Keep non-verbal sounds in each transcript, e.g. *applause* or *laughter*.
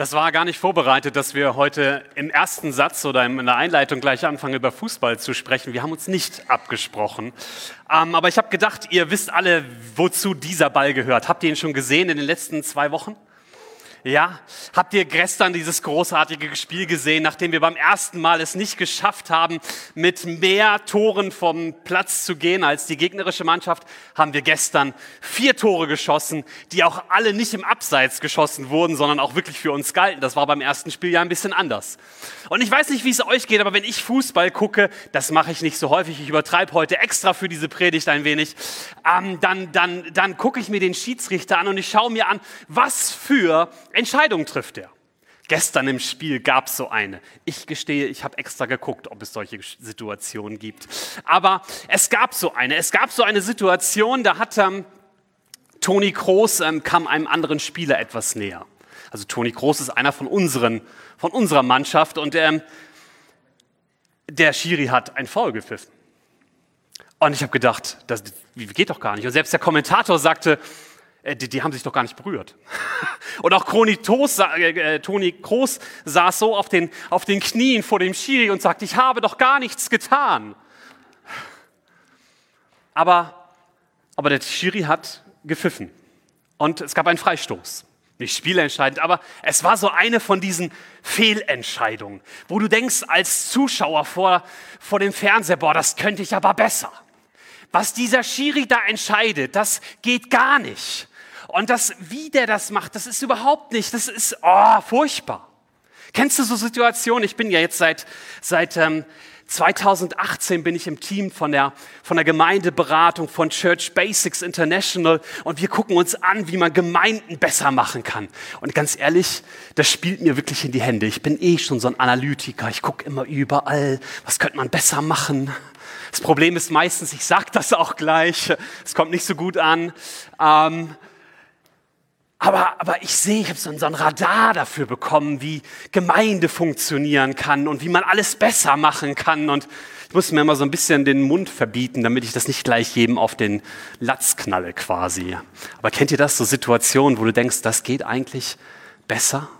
Das war gar nicht vorbereitet, dass wir heute im ersten Satz oder in der Einleitung gleich anfangen, über Fußball zu sprechen. Wir haben uns nicht abgesprochen. Ähm, aber ich habe gedacht, ihr wisst alle, wozu dieser Ball gehört. Habt ihr ihn schon gesehen in den letzten zwei Wochen? Ja, habt ihr gestern dieses großartige Spiel gesehen, nachdem wir beim ersten Mal es nicht geschafft haben, mit mehr Toren vom Platz zu gehen als die gegnerische Mannschaft, haben wir gestern vier Tore geschossen, die auch alle nicht im Abseits geschossen wurden, sondern auch wirklich für uns galten. Das war beim ersten Spiel ja ein bisschen anders. Und ich weiß nicht, wie es euch geht, aber wenn ich Fußball gucke, das mache ich nicht so häufig, ich übertreibe heute extra für diese Predigt ein wenig, ähm, dann, dann, dann gucke ich mir den Schiedsrichter an und ich schaue mir an, was für Entscheidungen trifft er. Gestern im Spiel gab es so eine. Ich gestehe, ich habe extra geguckt, ob es solche Situationen gibt. Aber es gab so eine. Es gab so eine Situation, da hat ähm, Toni Kroos ähm, kam einem anderen Spieler etwas näher. Also Toni Kroos ist einer von unseren, von unserer Mannschaft und ähm, der Schiri hat ein Foul gepfiffen. Und ich habe gedacht, das geht doch gar nicht. Und selbst der Kommentator sagte, die, die, haben sich doch gar nicht berührt. *laughs* Und auch Toni, Toos, äh, äh, Toni Kroos saß so auf den, auf den Knien vor dem Schiri und sagte, ich habe doch gar nichts getan. Aber, aber der Schiri hat gepfiffen und es gab einen Freistoß. Nicht spielentscheidend, aber es war so eine von diesen Fehlentscheidungen, wo du denkst als Zuschauer vor, vor dem Fernseher, boah, das könnte ich aber besser. Was dieser Schiri da entscheidet, das geht gar nicht. Und das, wie der das macht, das ist überhaupt nicht, das ist oh, furchtbar. Kennst du so Situationen? Ich bin ja jetzt seit, seit ähm, 2018 bin ich im Team von der, von der Gemeindeberatung von Church Basics International und wir gucken uns an, wie man Gemeinden besser machen kann. Und ganz ehrlich, das spielt mir wirklich in die Hände. Ich bin eh schon so ein Analytiker. Ich gucke immer überall, was könnte man besser machen. Das Problem ist meistens, ich sage das auch gleich, es kommt nicht so gut an. Ähm, aber, aber ich sehe, ich habe so ein Radar dafür bekommen, wie Gemeinde funktionieren kann und wie man alles besser machen kann. Und ich muss mir immer so ein bisschen den Mund verbieten, damit ich das nicht gleich jedem auf den Latz knalle quasi. Aber kennt ihr das, so Situationen, wo du denkst, das geht eigentlich besser?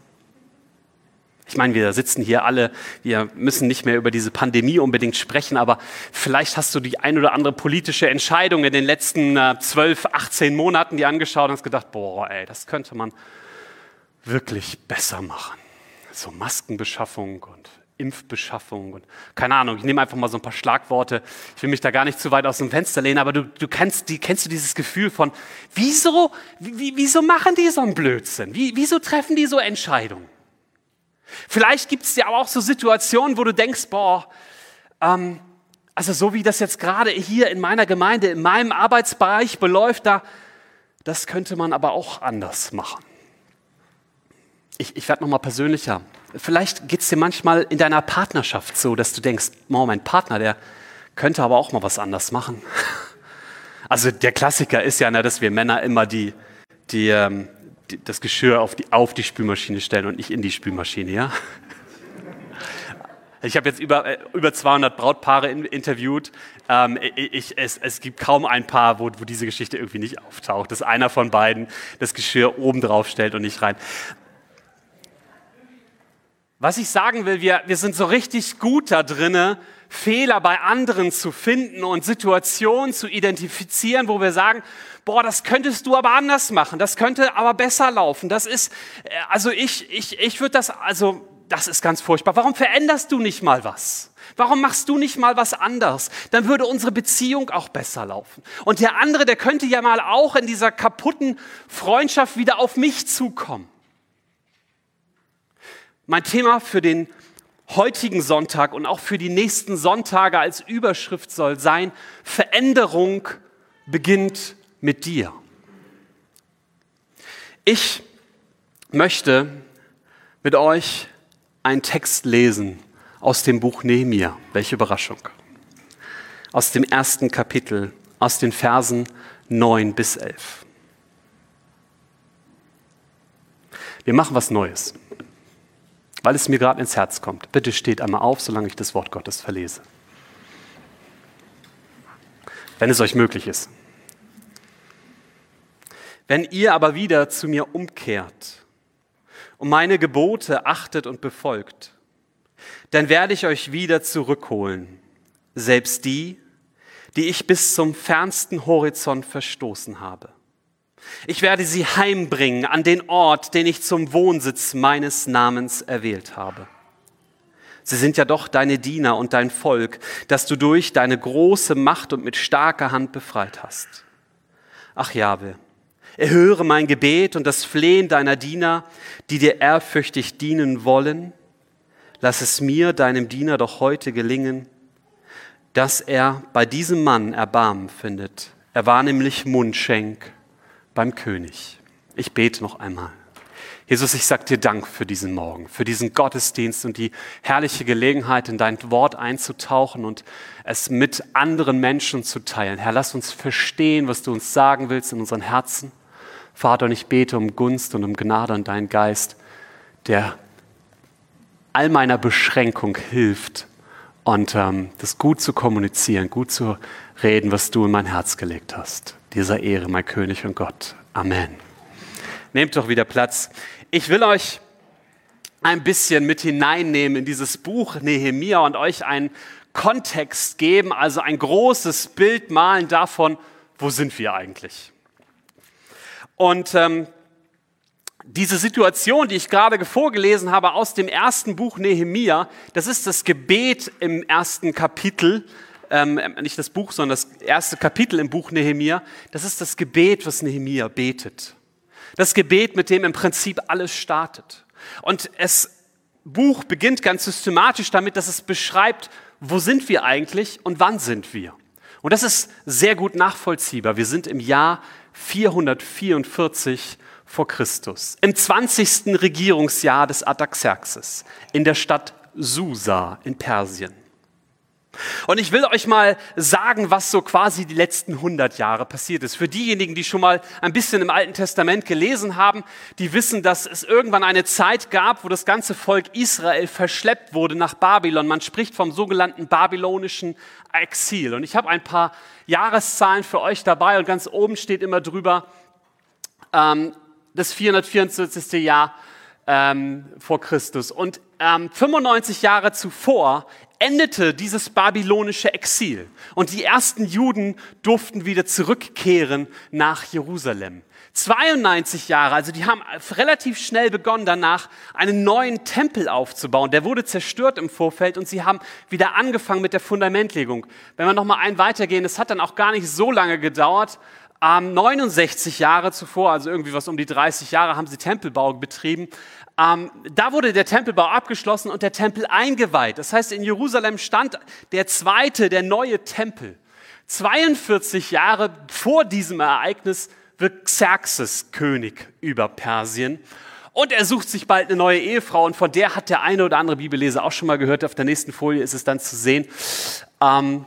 Ich meine, wir sitzen hier alle, wir müssen nicht mehr über diese Pandemie unbedingt sprechen, aber vielleicht hast du die ein oder andere politische Entscheidung in den letzten äh, 12, 18 Monaten dir angeschaut und hast gedacht, boah, ey, das könnte man wirklich besser machen. So Maskenbeschaffung und Impfbeschaffung und keine Ahnung, ich nehme einfach mal so ein paar Schlagworte. Ich will mich da gar nicht zu weit aus dem Fenster lehnen, aber du, du kennst, die, kennst du dieses Gefühl von, wieso, wie, wieso machen die so einen Blödsinn? Wie, wieso treffen die so Entscheidungen? Vielleicht gibt es ja auch so Situationen, wo du denkst, boah, ähm, also so wie das jetzt gerade hier in meiner Gemeinde, in meinem Arbeitsbereich beläuft, da, das könnte man aber auch anders machen. Ich, ich werde nochmal persönlicher. Vielleicht geht es dir manchmal in deiner Partnerschaft so, dass du denkst, oh, mein Partner, der könnte aber auch mal was anders machen. *laughs* Also der Klassiker ist ja, ne, dass wir Männer immer die, die, ähm, das Geschirr auf die, auf die Spülmaschine stellen und nicht in die Spülmaschine, ja? Ich habe jetzt über, äh, über 200 Brautpaare in, interviewt. Ähm, ich, es, es, gibt kaum ein Paar, wo, wo diese Geschichte irgendwie nicht auftaucht, dass einer von beiden das Geschirr oben drauf stellt und nicht rein. Was ich sagen will, wir, wir sind so richtig gut da drinne, Fehler bei anderen zu finden und Situationen zu identifizieren, wo wir sagen, boah, das könntest du aber anders machen, das könnte aber besser laufen. Das ist, äh, also ich, ich, ich würde das, also das ist ganz furchtbar. Warum veränderst du nicht mal was? Warum machst du nicht mal was anders? Dann würde unsere Beziehung auch besser laufen. Und der andere, der könnte ja mal auch in dieser kaputten Freundschaft wieder auf mich zukommen. Mein Thema für den heutigen Sonntag und auch für die nächsten Sonntage als Überschrift soll sein, Veränderung beginnt mit dir. Ich möchte mit euch einen Text lesen aus dem Buch Nehemiah. Welche Überraschung. Aus dem ersten Kapitel, aus den Versen 9 bis 11. Wir machen was Neues, weil es mir gerade ins Herz kommt. Bitte steht einmal auf, solange ich das Wort Gottes verlese. Wenn es euch möglich ist. Wenn ihr aber wieder zu mir umkehrt und meine Gebote achtet und befolgt, dann werde ich euch wieder zurückholen, selbst die, die ich bis zum fernsten Horizont verstoßen habe. Ich werde sie heimbringen an den Ort, den ich zum Wohnsitz meines Namens erwählt habe. Sie sind ja doch deine Diener und dein Volk, das du durch deine große Macht und mit starker Hand befreit hast. Ach Jahwe, erhöre mein Gebet und das Flehen deiner Diener, die dir ehrfürchtig dienen wollen. Lass es mir, deinem Diener, doch heute gelingen, dass er bei diesem Mann Erbarmen findet. Er war nämlich Mundschenk beim König. Ich bete noch einmal. Jesus, ich sage dir Dank für diesen Morgen, für diesen Gottesdienst und die herrliche Gelegenheit, in dein Wort einzutauchen und es mit anderen Menschen zu teilen. Herr, lass uns verstehen, was du uns sagen willst in unseren Herzen. Vater, und ich bete um Gunst und um Gnade an deinen Geist, der all meiner Beschränkung hilft und ähm, das gut zu kommunizieren, gut zu reden, was du in mein Herz gelegt hast. Dieser Ehre, mein König und Gott. Amen. Nehmt doch wieder Platz. Ich will euch ein bisschen mit hineinnehmen in dieses Buch Nehemia und euch einen Kontext geben, also ein großes Bild malen davon, wo sind wir eigentlich. Und ähm, diese Situation, die ich gerade vorgelesen habe aus dem ersten Buch Nehemia, das ist das Gebet im ersten Kapitel, ähm, nicht das Buch, sondern das erste Kapitel im Buch Nehemia. Das ist das Gebet, was Nehemia betet. Das Gebet, mit dem im Prinzip alles startet. Und das Buch beginnt ganz systematisch damit, dass es beschreibt, wo sind wir eigentlich und wann sind wir. Und das ist sehr gut nachvollziehbar. Wir sind im Jahr 444 vor Christus, im 20. Regierungsjahr des Artaxerxes in der Stadt Susa in Persien. Und ich will euch mal sagen, was so quasi die letzten 100 Jahre passiert ist. Für diejenigen, die schon mal ein bisschen im Alten Testament gelesen haben, die wissen, dass es irgendwann eine Zeit gab, wo das ganze Volk Israel verschleppt wurde nach Babylon. Man spricht vom sogenannten babylonischen Exil. Und ich habe ein paar Jahreszahlen für euch dabei und ganz oben steht immer drüber ähm, das 444. Jahr ähm, vor Christus. Und ähm, 95 Jahre zuvor endete dieses babylonische Exil und die ersten Juden durften wieder zurückkehren nach Jerusalem. 92 Jahre, also die haben relativ schnell begonnen danach, einen neuen Tempel aufzubauen. Der wurde zerstört im Vorfeld und sie haben wieder angefangen mit der Fundamentlegung. Wenn wir nochmal einen weitergehen, es hat dann auch gar nicht so lange gedauert. Ähm, 69 Jahre zuvor, also irgendwie was um die 30 Jahre, haben sie Tempelbau betrieben. Ähm, da wurde der Tempelbau abgeschlossen und der Tempel eingeweiht. Das heißt, in Jerusalem stand der zweite, der neue Tempel. 42 Jahre vor diesem Ereignis wird Xerxes König über Persien. Und er sucht sich bald eine neue Ehefrau und von der hat der eine oder andere Bibelleser auch schon mal gehört. Auf der nächsten Folie ist es dann zu sehen. Ähm,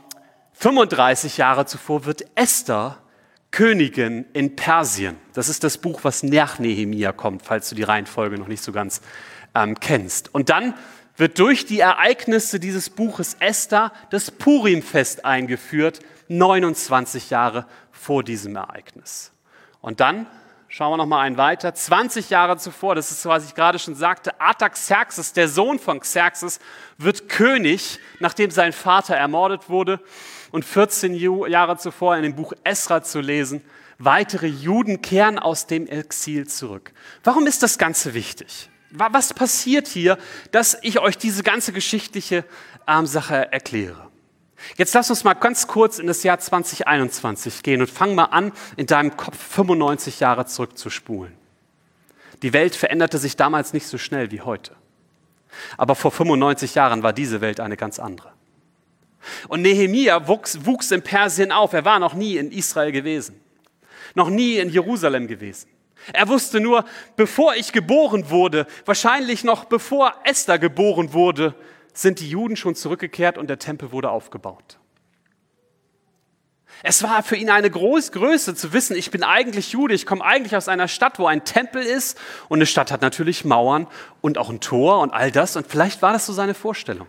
35 Jahre zuvor wird Esther Königin in Persien. Das ist das Buch, was nach Nehemia kommt, falls du die Reihenfolge noch nicht so ganz ähm, kennst. Und dann wird durch die Ereignisse dieses Buches Esther das Purimfest eingeführt, 29 Jahre vor diesem Ereignis. Und dann schauen wir noch mal einen weiter. 20 Jahre zuvor, das ist so, was ich gerade schon sagte, Artaxerxes, der Sohn von Xerxes, wird König, nachdem sein Vater ermordet wurde und 14 Jahre zuvor in dem Buch Esra zu lesen, weitere Juden kehren aus dem Exil zurück. Warum ist das Ganze wichtig? Was passiert hier, dass ich euch diese ganze geschichtliche ähm, Sache erkläre? Jetzt lass uns mal ganz kurz in das Jahr 2021 gehen und fang mal an, in deinem Kopf 95 Jahre zurückzuspulen. Die Welt veränderte sich damals nicht so schnell wie heute. Aber vor 95 Jahren war diese Welt eine ganz andere. Und Nehemia wuchs, wuchs in Persien auf. Er war noch nie in Israel gewesen, noch nie in Jerusalem gewesen. Er wusste nur, bevor ich geboren wurde, wahrscheinlich noch bevor Esther geboren wurde, sind die Juden schon zurückgekehrt und der Tempel wurde aufgebaut. Es war für ihn eine große Größe zu wissen, ich bin eigentlich Jude, ich komme eigentlich aus einer Stadt, wo ein Tempel ist und eine Stadt hat natürlich Mauern und auch ein Tor und all das und vielleicht war das so seine Vorstellung.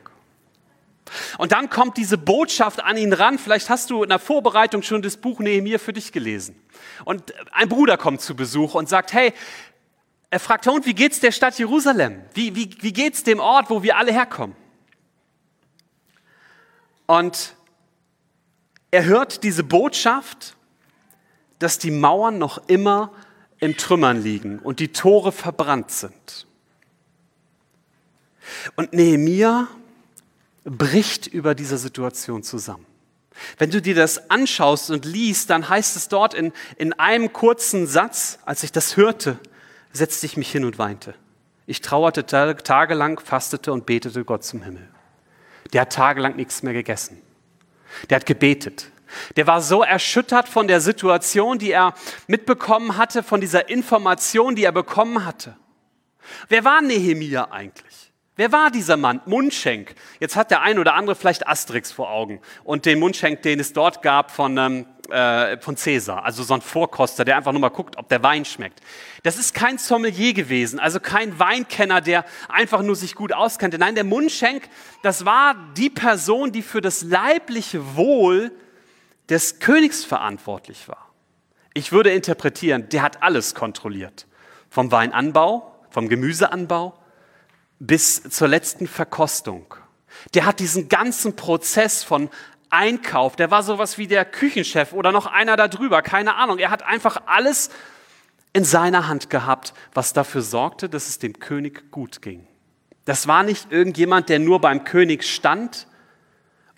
Und dann kommt diese Botschaft an ihn ran. Vielleicht hast du in der Vorbereitung schon das Buch Nehemiah für dich gelesen. Und ein Bruder kommt zu Besuch und sagt, hey, er fragt, und wie geht's der Stadt Jerusalem? Wie, wie, wie geht's dem Ort, wo wir alle herkommen? Und er hört diese Botschaft, dass die Mauern noch immer im Trümmern liegen und die Tore verbrannt sind. Und Nehemia bricht über dieser Situation zusammen. Wenn du dir das anschaust und liest, dann heißt es dort in, in einem kurzen Satz, als ich das hörte, setzte ich mich hin und weinte. Ich trauerte tagelang, fastete und betete Gott zum Himmel. Der hat tagelang nichts mehr gegessen. Der hat gebetet. Der war so erschüttert von der Situation, die er mitbekommen hatte, von dieser Information, die er bekommen hatte. Wer war Nehemia eigentlich? Wer war dieser Mann? Mundschenk. Jetzt hat der ein oder andere vielleicht Asterix vor Augen und den Mundschenk, den es dort gab von, ähm, äh, von Cäsar, also so ein Vorkoster, der einfach nur mal guckt, ob der Wein schmeckt. Das ist kein Sommelier gewesen, also kein Weinkenner, der einfach nur sich gut auskannte. Nein, der Mundschenk, das war die Person, die für das leibliche Wohl des Königs verantwortlich war. Ich würde interpretieren, der hat alles kontrolliert. Vom Weinanbau, vom Gemüseanbau, bis zur letzten Verkostung. Der hat diesen ganzen Prozess von Einkauf, der war sowas wie der Küchenchef oder noch einer darüber, keine Ahnung. Er hat einfach alles in seiner Hand gehabt, was dafür sorgte, dass es dem König gut ging. Das war nicht irgendjemand, der nur beim König stand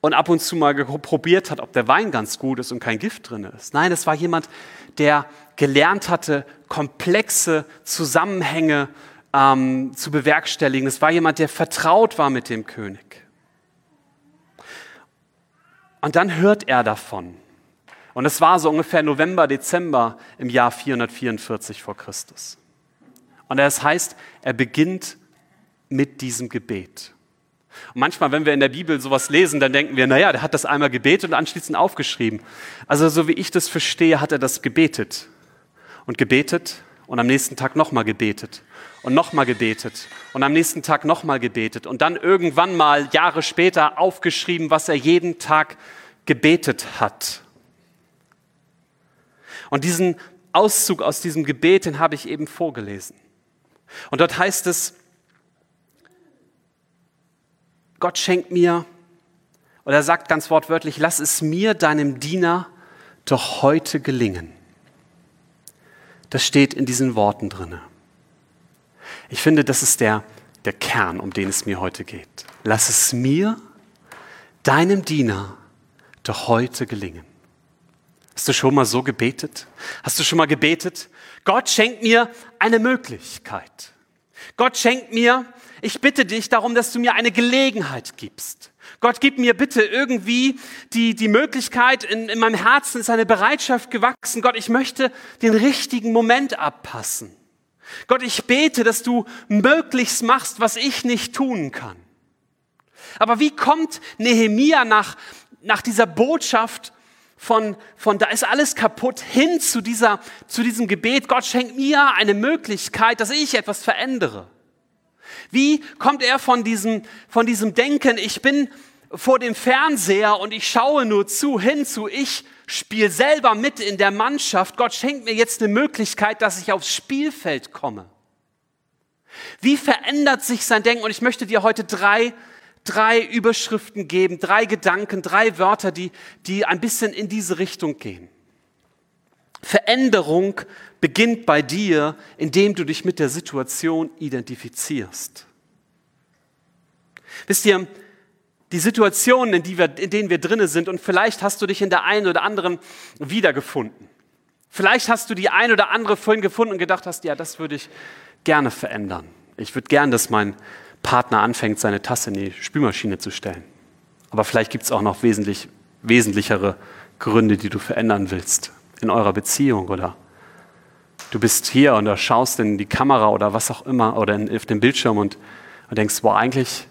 und ab und zu mal probiert hat, ob der Wein ganz gut ist und kein Gift drin ist. Nein, es war jemand, der gelernt hatte, komplexe Zusammenhänge ähm, zu bewerkstelligen. Es war jemand, der vertraut war mit dem König. Und dann hört er davon. Und es war so ungefähr November, Dezember im Jahr 444 vor Christus. Und es heißt, er beginnt mit diesem Gebet. Und manchmal, wenn wir in der Bibel sowas lesen, dann denken wir, naja, der hat das einmal gebetet und anschließend aufgeschrieben. Also so wie ich das verstehe, hat er das gebetet. Und gebetet und am nächsten Tag nochmal gebetet und nochmal gebetet und am nächsten Tag nochmal gebetet und dann irgendwann mal Jahre später aufgeschrieben, was er jeden Tag gebetet hat. Und diesen Auszug aus diesem Gebet, den habe ich eben vorgelesen. Und dort heißt es, Gott schenkt mir, oder er sagt ganz wortwörtlich, lass es mir, deinem Diener, doch heute gelingen. Das steht in diesen Worten drinne. Ich finde, das ist der, der Kern, um den es mir heute geht. Lass es mir, deinem Diener, doch heute gelingen. Hast du schon mal so gebetet? Hast du schon mal gebetet? Gott schenkt mir eine Möglichkeit. Gott schenkt mir, ich bitte dich darum, dass du mir eine Gelegenheit gibst. Gott, gib mir bitte irgendwie die, die Möglichkeit, in, in meinem Herzen ist eine Bereitschaft gewachsen. Gott, ich möchte den richtigen Moment abpassen. Gott, ich bete, dass du möglichst machst, was ich nicht tun kann. Aber wie kommt Nehemia nach, nach dieser Botschaft von, von da ist alles kaputt hin zu, dieser, zu diesem Gebet, Gott schenkt mir eine Möglichkeit, dass ich etwas verändere? Wie kommt er von diesem, von diesem Denken, ich bin vor dem Fernseher und ich schaue nur zu, hin zu, ich spiele selber mit in der Mannschaft. Gott schenkt mir jetzt eine Möglichkeit, dass ich aufs Spielfeld komme. Wie verändert sich sein Denken? Und ich möchte dir heute drei, drei Überschriften geben, drei Gedanken, drei Wörter, die, die ein bisschen in diese Richtung gehen. Veränderung beginnt bei dir, indem du dich mit der Situation identifizierst. Wisst ihr, die Situationen, in, die wir, in denen wir drinnen sind, und vielleicht hast du dich in der einen oder anderen wiedergefunden. Vielleicht hast du die ein oder andere vorhin gefunden und gedacht hast, ja, das würde ich gerne verändern. Ich würde gern, dass mein Partner anfängt, seine Tasse in die Spülmaschine zu stellen. Aber vielleicht gibt es auch noch wesentlich, wesentlichere Gründe, die du verändern willst in eurer Beziehung oder du bist hier und schaust in die Kamera oder was auch immer oder in, auf den Bildschirm und, und denkst, boah, eigentlich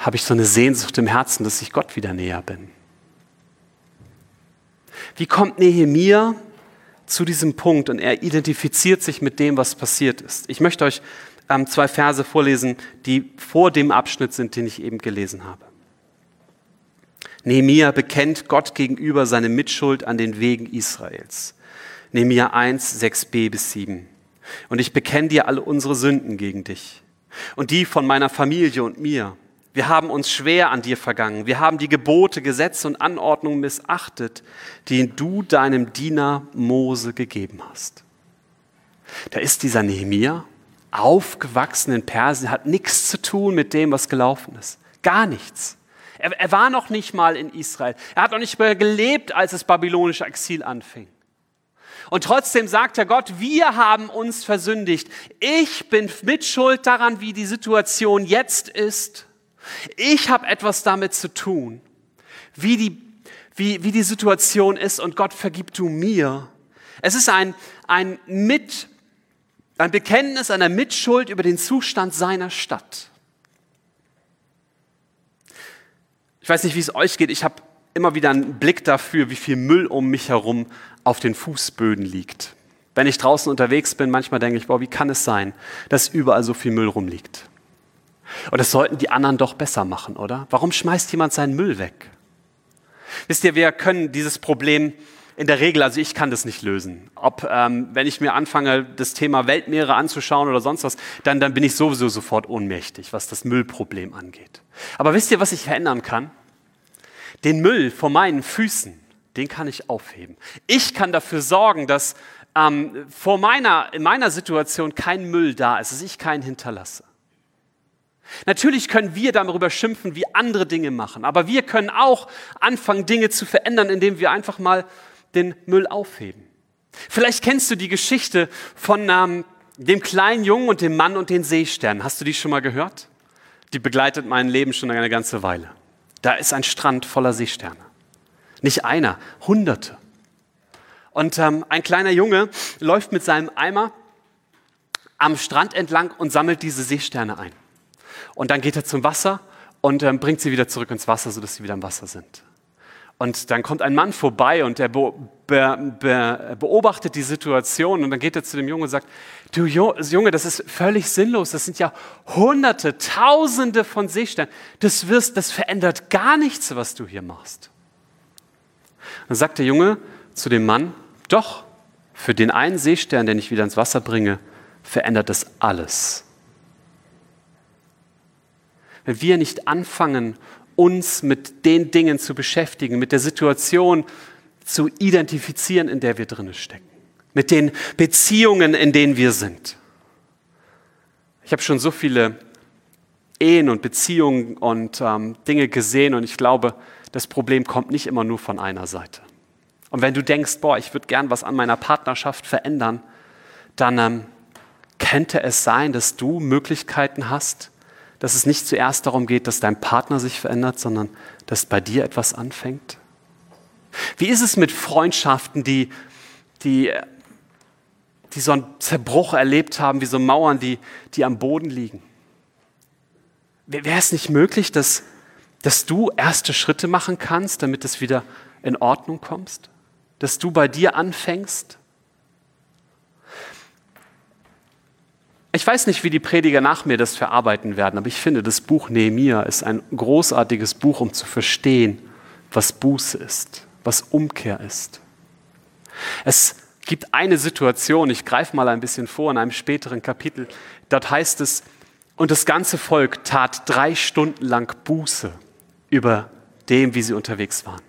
habe ich so eine Sehnsucht im Herzen, dass ich Gott wieder näher bin. Wie kommt Nehemia zu diesem Punkt und er identifiziert sich mit dem, was passiert ist? Ich möchte euch ähm, zwei Verse vorlesen, die vor dem Abschnitt sind, den ich eben gelesen habe. Nehemia bekennt Gott gegenüber seine Mitschuld an den Wegen Israels. Nehemia 1, 6b bis 7. Und ich bekenne dir alle unsere Sünden gegen dich und die von meiner Familie und mir. Wir haben uns schwer an dir vergangen. Wir haben die Gebote, Gesetze und Anordnungen missachtet, die du deinem Diener Mose gegeben hast. Da ist dieser Nehemia, aufgewachsen in Persien, hat nichts zu tun mit dem, was gelaufen ist. Gar nichts. Er, er war noch nicht mal in Israel. Er hat noch nicht mehr gelebt, als das babylonische Exil anfing. Und trotzdem sagt er Gott, wir haben uns versündigt. Ich bin mitschuld daran, wie die Situation jetzt ist. Ich habe etwas damit zu tun, wie die, wie, wie die Situation ist und Gott vergib du mir. Es ist ein, ein, Mit, ein Bekenntnis einer Mitschuld über den Zustand seiner Stadt. Ich weiß nicht, wie es euch geht. Ich habe immer wieder einen Blick dafür, wie viel Müll um mich herum auf den Fußböden liegt. Wenn ich draußen unterwegs bin, manchmal denke ich, boah, wie kann es sein, dass überall so viel Müll rumliegt? Und das sollten die anderen doch besser machen, oder? Warum schmeißt jemand seinen Müll weg? Wisst ihr, wir können dieses Problem in der Regel, also ich kann das nicht lösen. Ob, ähm, wenn ich mir anfange, das Thema Weltmeere anzuschauen oder sonst was, dann, dann bin ich sowieso sofort ohnmächtig, was das Müllproblem angeht. Aber wisst ihr, was ich verändern kann? Den Müll vor meinen Füßen, den kann ich aufheben. Ich kann dafür sorgen, dass ähm, vor meiner, in meiner Situation kein Müll da ist, dass ich keinen hinterlasse. Natürlich können wir darüber schimpfen, wie andere Dinge machen, aber wir können auch anfangen, Dinge zu verändern, indem wir einfach mal den Müll aufheben. Vielleicht kennst du die Geschichte von ähm, dem kleinen Jungen und dem Mann und den Seesternen. Hast du die schon mal gehört? Die begleitet mein Leben schon eine ganze Weile. Da ist ein Strand voller Seesterne. Nicht einer, hunderte. Und ähm, ein kleiner Junge läuft mit seinem Eimer am Strand entlang und sammelt diese Seesterne ein. Und dann geht er zum Wasser und ähm, bringt sie wieder zurück ins Wasser, sodass sie wieder im Wasser sind. Und dann kommt ein Mann vorbei und der be be be beobachtet die Situation und dann geht er zu dem Jungen und sagt, du Junge, das ist völlig sinnlos, das sind ja hunderte, tausende von Seesternen, das, wirst, das verändert gar nichts, was du hier machst. Dann sagt der Junge zu dem Mann, doch, für den einen Seestern, den ich wieder ins Wasser bringe, verändert das alles. Wenn wir nicht anfangen, uns mit den Dingen zu beschäftigen, mit der Situation zu identifizieren, in der wir drinnen stecken, mit den Beziehungen, in denen wir sind. Ich habe schon so viele Ehen und Beziehungen und ähm, Dinge gesehen und ich glaube, das Problem kommt nicht immer nur von einer Seite. Und wenn du denkst, boah, ich würde gern was an meiner Partnerschaft verändern, dann ähm, könnte es sein, dass du Möglichkeiten hast, dass es nicht zuerst darum geht, dass dein Partner sich verändert, sondern dass bei dir etwas anfängt? Wie ist es mit Freundschaften, die, die, die so einen Zerbruch erlebt haben, wie so Mauern, die, die am Boden liegen? Wäre es nicht möglich, dass, dass du erste Schritte machen kannst, damit es wieder in Ordnung kommst? Dass du bei dir anfängst? Ich weiß nicht, wie die Prediger nach mir das verarbeiten werden, aber ich finde, das Buch Nehemia ist ein großartiges Buch, um zu verstehen, was Buße ist, was Umkehr ist. Es gibt eine Situation, ich greife mal ein bisschen vor in einem späteren Kapitel, dort heißt es, und das ganze Volk tat drei Stunden lang Buße über dem, wie sie unterwegs waren.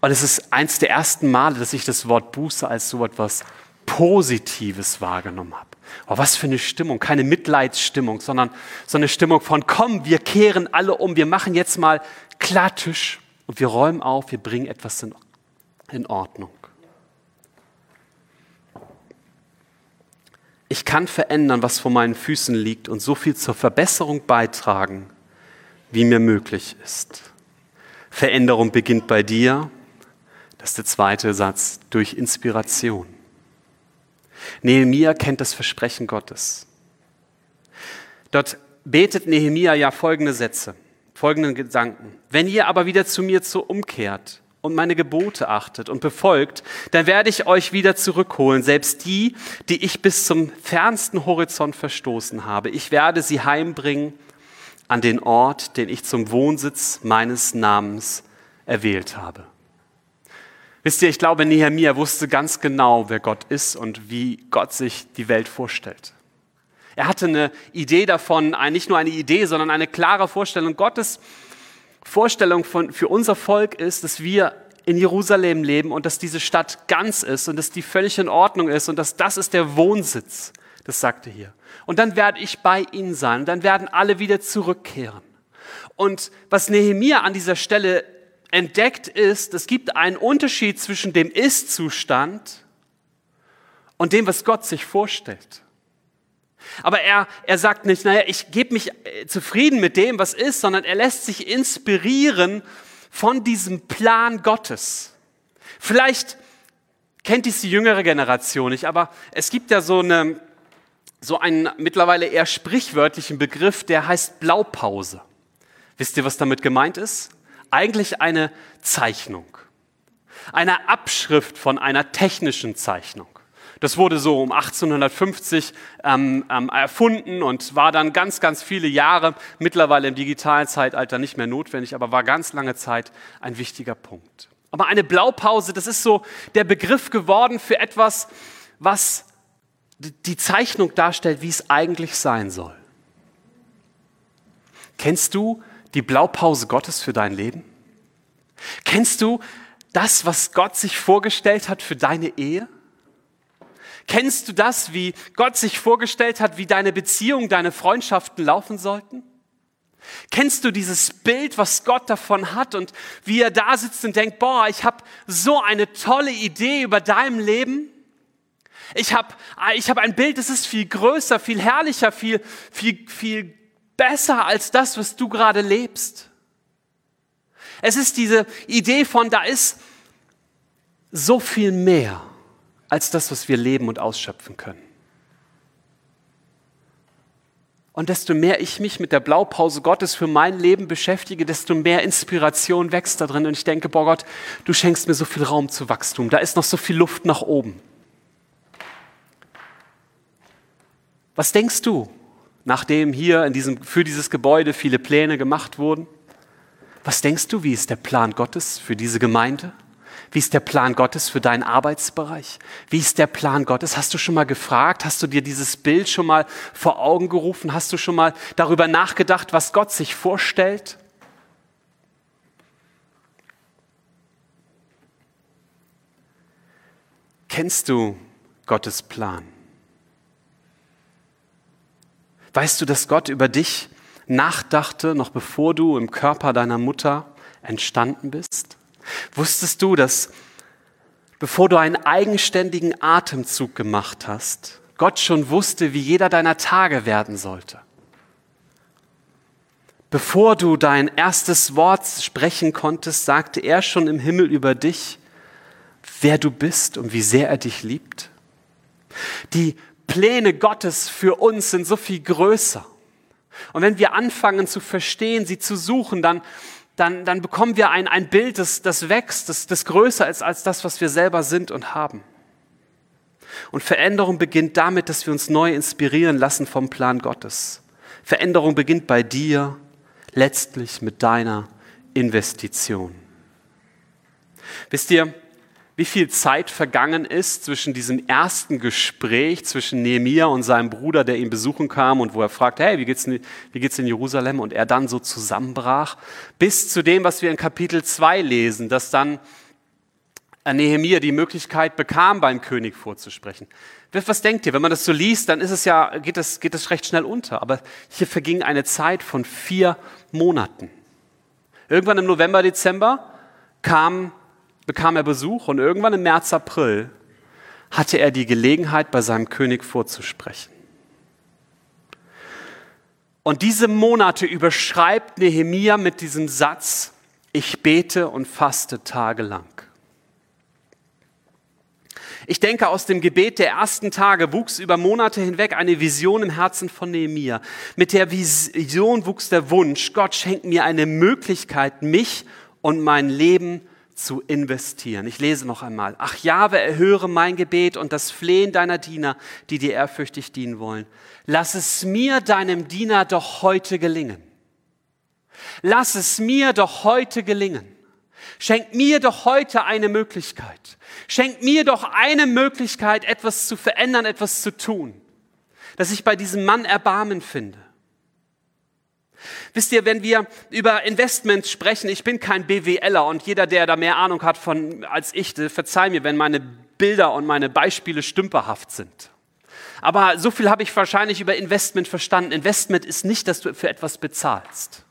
Und es ist eins der ersten Male, dass ich das Wort Buße als so etwas Positives wahrgenommen habe. Oh, was für eine Stimmung, keine Mitleidsstimmung, sondern so eine Stimmung von, komm, wir kehren alle um, wir machen jetzt mal Klartisch und wir räumen auf, wir bringen etwas in, in Ordnung. Ich kann verändern, was vor meinen Füßen liegt und so viel zur Verbesserung beitragen, wie mir möglich ist. Veränderung beginnt bei dir. Das ist der zweite Satz, durch Inspiration. Nehemia kennt das Versprechen Gottes. Dort betet Nehemia ja folgende Sätze, folgenden Gedanken. Wenn ihr aber wieder zu mir zu umkehrt und meine Gebote achtet und befolgt, dann werde ich euch wieder zurückholen, selbst die, die ich bis zum fernsten Horizont verstoßen habe. Ich werde sie heimbringen an den Ort, den ich zum Wohnsitz meines Namens erwählt habe. Wisst ihr, ich glaube, Nehemiah wusste ganz genau, wer Gott ist und wie Gott sich die Welt vorstellt. Er hatte eine Idee davon, nicht nur eine Idee, sondern eine klare Vorstellung. Gottes Vorstellung von, für unser Volk ist, dass wir in Jerusalem leben und dass diese Stadt ganz ist und dass die völlig in Ordnung ist und dass das ist der Wohnsitz. Das sagte hier. Und dann werde ich bei ihnen sein dann werden alle wieder zurückkehren. Und was Nehemia an dieser Stelle entdeckt ist, es gibt einen Unterschied zwischen dem Ist-Zustand und dem, was Gott sich vorstellt. Aber er, er sagt nicht, naja, ich gebe mich äh, zufrieden mit dem, was ist, sondern er lässt sich inspirieren von diesem Plan Gottes. Vielleicht kennt dies die jüngere Generation nicht, aber es gibt ja so, eine, so einen mittlerweile eher sprichwörtlichen Begriff, der heißt Blaupause. Wisst ihr, was damit gemeint ist? Eigentlich eine Zeichnung. Eine Abschrift von einer technischen Zeichnung. Das wurde so um 1850 ähm, ähm, erfunden und war dann ganz, ganz viele Jahre, mittlerweile im digitalen Zeitalter nicht mehr notwendig, aber war ganz lange Zeit ein wichtiger Punkt. Aber eine Blaupause, das ist so der Begriff geworden für etwas, was die Zeichnung darstellt, wie es eigentlich sein soll. Kennst du die Blaupause Gottes für dein Leben? Kennst du das, was Gott sich vorgestellt hat für deine Ehe? Kennst du das, wie Gott sich vorgestellt hat, wie deine Beziehungen, deine Freundschaften laufen sollten? Kennst du dieses Bild, was Gott davon hat und wie er da sitzt und denkt, boah, ich habe so eine tolle Idee über deinem Leben? Ich habe ich hab ein Bild, das ist viel größer, viel herrlicher, viel, viel, viel besser als das, was du gerade lebst. Es ist diese Idee von, da ist so viel mehr als das, was wir leben und ausschöpfen können. Und desto mehr ich mich mit der Blaupause Gottes für mein Leben beschäftige, desto mehr Inspiration wächst da drin. Und ich denke, boah Gott, du schenkst mir so viel Raum zu Wachstum. Da ist noch so viel Luft nach oben. Was denkst du, nachdem hier in diesem, für dieses Gebäude viele Pläne gemacht wurden? Was denkst du, wie ist der Plan Gottes für diese Gemeinde? Wie ist der Plan Gottes für deinen Arbeitsbereich? Wie ist der Plan Gottes? Hast du schon mal gefragt? Hast du dir dieses Bild schon mal vor Augen gerufen? Hast du schon mal darüber nachgedacht, was Gott sich vorstellt? Kennst du Gottes Plan? Weißt du, dass Gott über dich nachdachte, noch bevor du im Körper deiner Mutter entstanden bist? Wusstest du, dass bevor du einen eigenständigen Atemzug gemacht hast, Gott schon wusste, wie jeder deiner Tage werden sollte? Bevor du dein erstes Wort sprechen konntest, sagte er schon im Himmel über dich, wer du bist und wie sehr er dich liebt. Die Pläne Gottes für uns sind so viel größer. Und wenn wir anfangen zu verstehen, sie zu suchen, dann, dann, dann bekommen wir ein, ein Bild, das, das wächst, das, das größer ist als das, was wir selber sind und haben. Und Veränderung beginnt damit, dass wir uns neu inspirieren lassen vom Plan Gottes. Veränderung beginnt bei dir, letztlich mit deiner Investition. Wisst ihr, wie viel Zeit vergangen ist zwischen diesem ersten Gespräch zwischen Nehemia und seinem Bruder, der ihn besuchen kam und wo er fragte, hey, wie geht's, in, wie geht's in Jerusalem? Und er dann so zusammenbrach, bis zu dem, was wir in Kapitel 2 lesen, dass dann Nehemia die Möglichkeit bekam, beim König vorzusprechen. Was denkt ihr? Wenn man das so liest, dann ist es ja, geht das, geht das recht schnell unter. Aber hier verging eine Zeit von vier Monaten. Irgendwann im November, Dezember kam bekam er Besuch und irgendwann im März, April hatte er die Gelegenheit, bei seinem König vorzusprechen. Und diese Monate überschreibt Nehemia mit diesem Satz, ich bete und faste tagelang. Ich denke, aus dem Gebet der ersten Tage wuchs über Monate hinweg eine Vision im Herzen von Nehemia. Mit der Vision wuchs der Wunsch, Gott schenkt mir eine Möglichkeit, mich und mein Leben zu investieren. Ich lese noch einmal. Ach Jahwe, erhöre mein Gebet und das Flehen deiner Diener, die dir ehrfürchtig dienen wollen. Lass es mir, deinem Diener, doch heute gelingen. Lass es mir doch heute gelingen. Schenk mir doch heute eine Möglichkeit. Schenk mir doch eine Möglichkeit, etwas zu verändern, etwas zu tun, dass ich bei diesem Mann Erbarmen finde. Wisst ihr, wenn wir über Investments sprechen, ich bin kein BWLer und jeder, der da mehr Ahnung hat von als ich, verzeih mir, wenn meine Bilder und meine Beispiele stümperhaft sind. Aber so viel habe ich wahrscheinlich über Investment verstanden. Investment ist nicht, dass du für etwas bezahlst.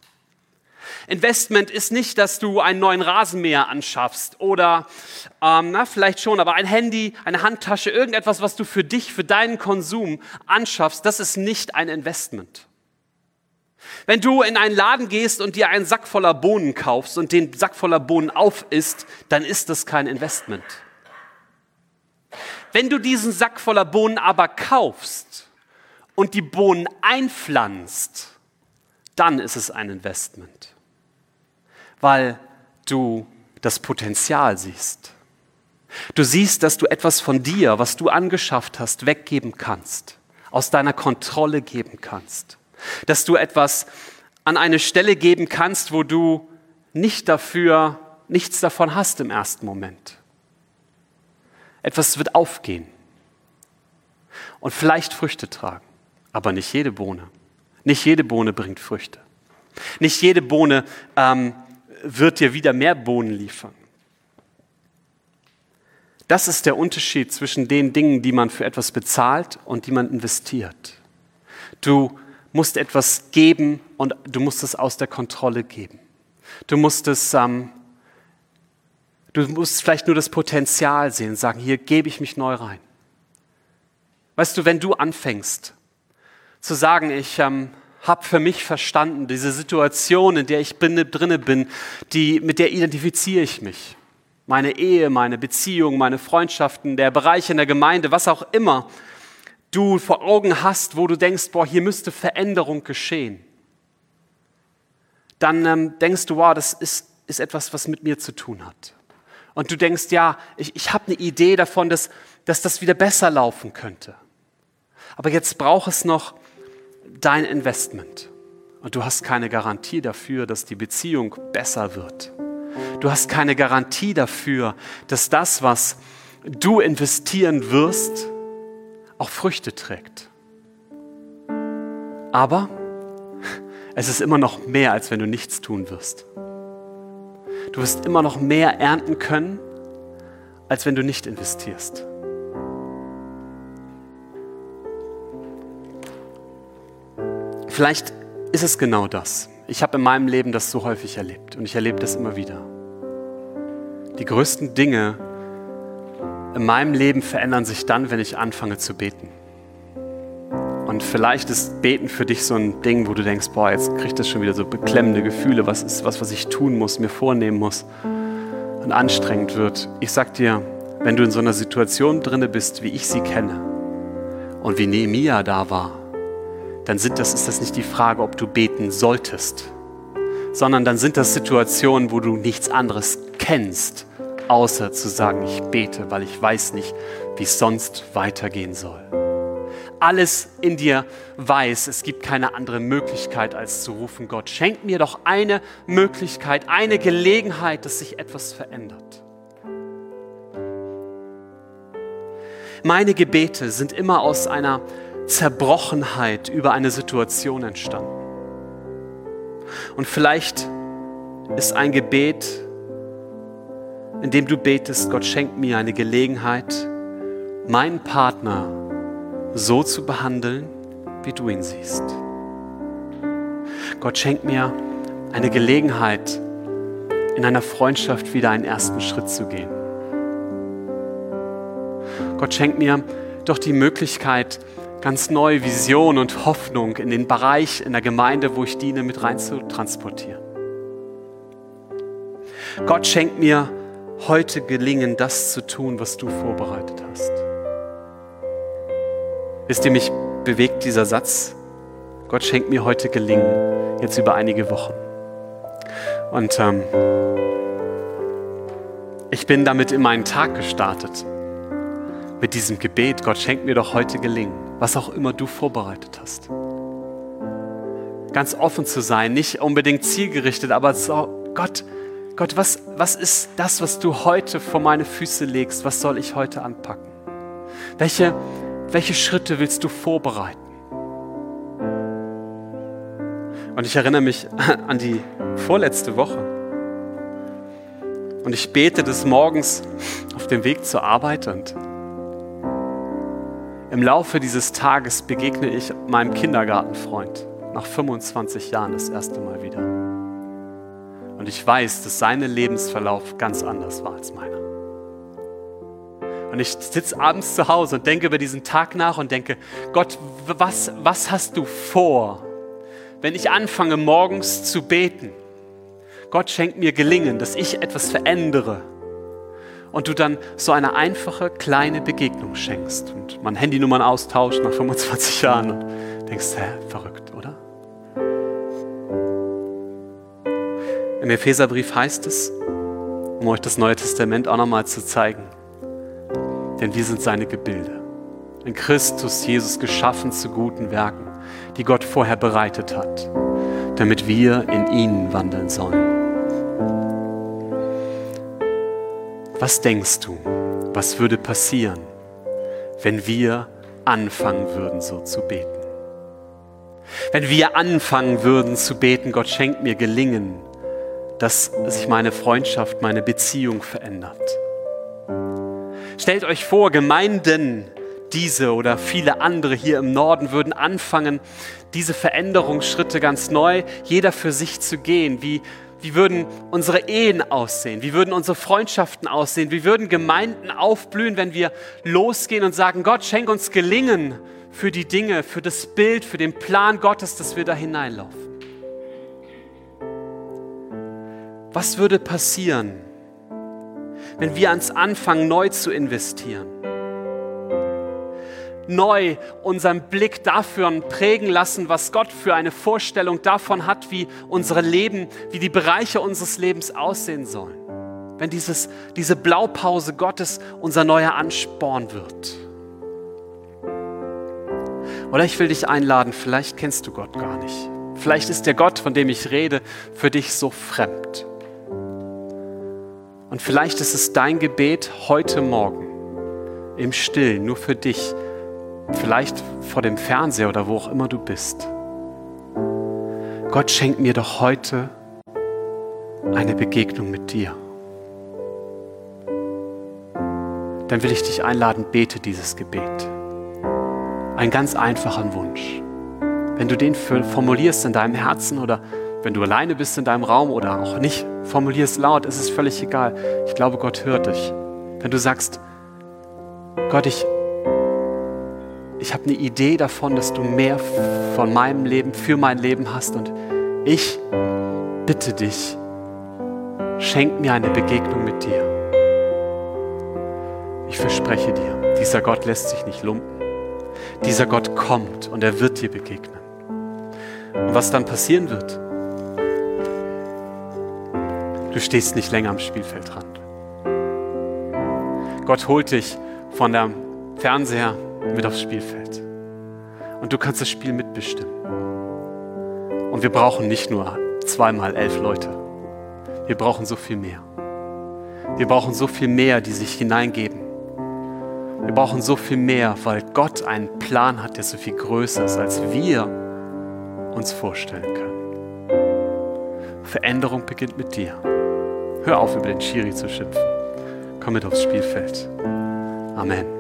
Investment ist nicht, dass du einen neuen Rasenmäher anschaffst oder ähm, na, vielleicht schon, aber ein Handy, eine Handtasche, irgendetwas, was du für dich, für deinen Konsum anschaffst, das ist nicht ein Investment. Wenn du in einen Laden gehst und dir einen Sack voller Bohnen kaufst und den Sack voller Bohnen aufisst, dann ist das kein Investment. Wenn du diesen Sack voller Bohnen aber kaufst und die Bohnen einpflanzt, dann ist es ein Investment, weil du das Potenzial siehst. Du siehst, dass du etwas von dir, was du angeschafft hast, weggeben kannst, aus deiner Kontrolle geben kannst, dass du etwas an eine Stelle geben kannst, wo du nicht dafür nichts davon hast im ersten Moment. Etwas wird aufgehen und vielleicht Früchte tragen, aber nicht jede Bohne. Nicht jede Bohne bringt Früchte. Nicht jede Bohne ähm, wird dir wieder mehr Bohnen liefern. Das ist der Unterschied zwischen den Dingen, die man für etwas bezahlt und die man investiert. Du musst etwas geben und du musst es aus der Kontrolle geben. Du musst es ähm, Du musst vielleicht nur das Potenzial sehen, sagen, hier gebe ich mich neu rein. Weißt du, wenn du anfängst zu sagen, ich ähm, habe für mich verstanden, diese Situation, in der ich bin, drinne bin, die, mit der identifiziere ich mich. Meine Ehe, meine Beziehung, meine Freundschaften, der Bereich in der Gemeinde, was auch immer du vor Augen hast, wo du denkst, boah, hier müsste Veränderung geschehen. Dann ähm, denkst du, wow, das ist, ist etwas, was mit mir zu tun hat und du denkst, ja, ich, ich habe eine Idee davon, dass, dass das wieder besser laufen könnte. Aber jetzt braucht es noch dein Investment. Und du hast keine Garantie dafür, dass die Beziehung besser wird. Du hast keine Garantie dafür, dass das, was du investieren wirst, auch Früchte trägt. Aber es ist immer noch mehr, als wenn du nichts tun wirst. Du wirst immer noch mehr ernten können, als wenn du nicht investierst. Vielleicht ist es genau das. Ich habe in meinem Leben das so häufig erlebt und ich erlebe das immer wieder. Die größten Dinge in meinem Leben verändern sich dann, wenn ich anfange zu beten. Und vielleicht ist Beten für dich so ein Ding, wo du denkst, boah, jetzt kriegt das schon wieder so beklemmende Gefühle, was ist was, was ich tun muss, mir vornehmen muss und anstrengend wird. Ich sag dir, wenn du in so einer Situation drinne bist, wie ich sie kenne und wie Nehemia da war, dann sind das, ist das nicht die Frage, ob du beten solltest, sondern dann sind das Situationen, wo du nichts anderes kennst, außer zu sagen, ich bete, weil ich weiß nicht, wie es sonst weitergehen soll alles in dir weiß, es gibt keine andere Möglichkeit, als zu rufen, Gott, schenk mir doch eine Möglichkeit, eine Gelegenheit, dass sich etwas verändert. Meine Gebete sind immer aus einer Zerbrochenheit über eine Situation entstanden. Und vielleicht ist ein Gebet, in dem du betest, Gott schenk mir eine Gelegenheit, meinen Partner so zu behandeln, wie du ihn siehst. Gott schenkt mir eine Gelegenheit, in einer Freundschaft wieder einen ersten Schritt zu gehen. Gott schenkt mir doch die Möglichkeit, ganz neue Vision und Hoffnung in den Bereich in der Gemeinde, wo ich diene, mit rein zu transportieren. Gott schenkt mir heute gelingen, das zu tun, was du vorbereitet hast. Wisst ihr, mich bewegt dieser Satz, Gott schenkt mir heute Gelingen, jetzt über einige Wochen. Und ähm, ich bin damit in meinen Tag gestartet. Mit diesem Gebet, Gott schenkt mir doch heute Gelingen, was auch immer du vorbereitet hast. Ganz offen zu sein, nicht unbedingt zielgerichtet, aber so, Gott, Gott, was, was ist das, was du heute vor meine Füße legst? Was soll ich heute anpacken? Welche, welche Schritte willst du vorbereiten? Und ich erinnere mich an die vorletzte Woche. Und ich bete des Morgens auf dem Weg zur Arbeit und im Laufe dieses Tages begegne ich meinem Kindergartenfreund nach 25 Jahren das erste Mal wieder. Und ich weiß, dass sein Lebensverlauf ganz anders war als meiner. Und ich sitze abends zu Hause und denke über diesen Tag nach und denke, Gott, was, was hast du vor, wenn ich anfange morgens zu beten? Gott schenkt mir Gelingen, dass ich etwas verändere und du dann so eine einfache kleine Begegnung schenkst und man Handynummern austauscht nach 25 Jahren und denkst, hä, verrückt, Im Epheserbrief heißt es, um euch das Neue Testament auch nochmal zu zeigen, denn wir sind seine Gebilde. In Christus Jesus geschaffen zu guten Werken, die Gott vorher bereitet hat, damit wir in ihnen wandeln sollen. Was denkst du, was würde passieren, wenn wir anfangen würden, so zu beten? Wenn wir anfangen würden zu beten, Gott schenkt mir Gelingen, dass sich meine Freundschaft, meine Beziehung verändert. Stellt euch vor, Gemeinden, diese oder viele andere hier im Norden würden anfangen, diese Veränderungsschritte ganz neu, jeder für sich zu gehen, wie wie würden unsere Ehen aussehen? Wie würden unsere Freundschaften aussehen? Wie würden Gemeinden aufblühen, wenn wir losgehen und sagen, Gott, schenk uns Gelingen für die Dinge, für das Bild, für den Plan Gottes, dass wir da hineinlaufen? Was würde passieren, wenn wir ans Anfangen neu zu investieren? neu unseren Blick dafür prägen lassen, was Gott für eine Vorstellung davon hat, wie unsere Leben, wie die Bereiche unseres Lebens aussehen sollen. Wenn dieses, diese Blaupause Gottes unser neuer Ansporn wird. Oder ich will dich einladen, vielleicht kennst du Gott gar nicht. Vielleicht ist der Gott, von dem ich rede, für dich so fremd. Und vielleicht ist es dein Gebet heute Morgen im Stillen, nur für dich, vielleicht vor dem Fernseher oder wo auch immer du bist. Gott schenkt mir doch heute eine Begegnung mit dir. Dann will ich dich einladen, bete dieses Gebet. Einen ganz einfachen Wunsch. Wenn du den formulierst in deinem Herzen oder wenn du alleine bist in deinem Raum oder auch nicht, formulierst laut, ist es völlig egal. Ich glaube, Gott hört dich. Wenn du sagst, Gott, ich ich habe eine Idee davon, dass du mehr von meinem Leben für mein Leben hast und ich bitte dich, schenk mir eine Begegnung mit dir. Ich verspreche dir, dieser Gott lässt sich nicht lumpen. Dieser Gott kommt und er wird dir begegnen. Und was dann passieren wird, du stehst nicht länger am Spielfeldrand. Gott holt dich von der Fernseher mit aufs Spielfeld. Und du kannst das Spiel mitbestimmen. Und wir brauchen nicht nur zweimal elf Leute. Wir brauchen so viel mehr. Wir brauchen so viel mehr, die sich hineingeben. Wir brauchen so viel mehr, weil Gott einen Plan hat, der so viel größer ist, als wir uns vorstellen können. Veränderung beginnt mit dir. Hör auf, über den Schiri zu schimpfen. Komm mit aufs Spielfeld. Amen.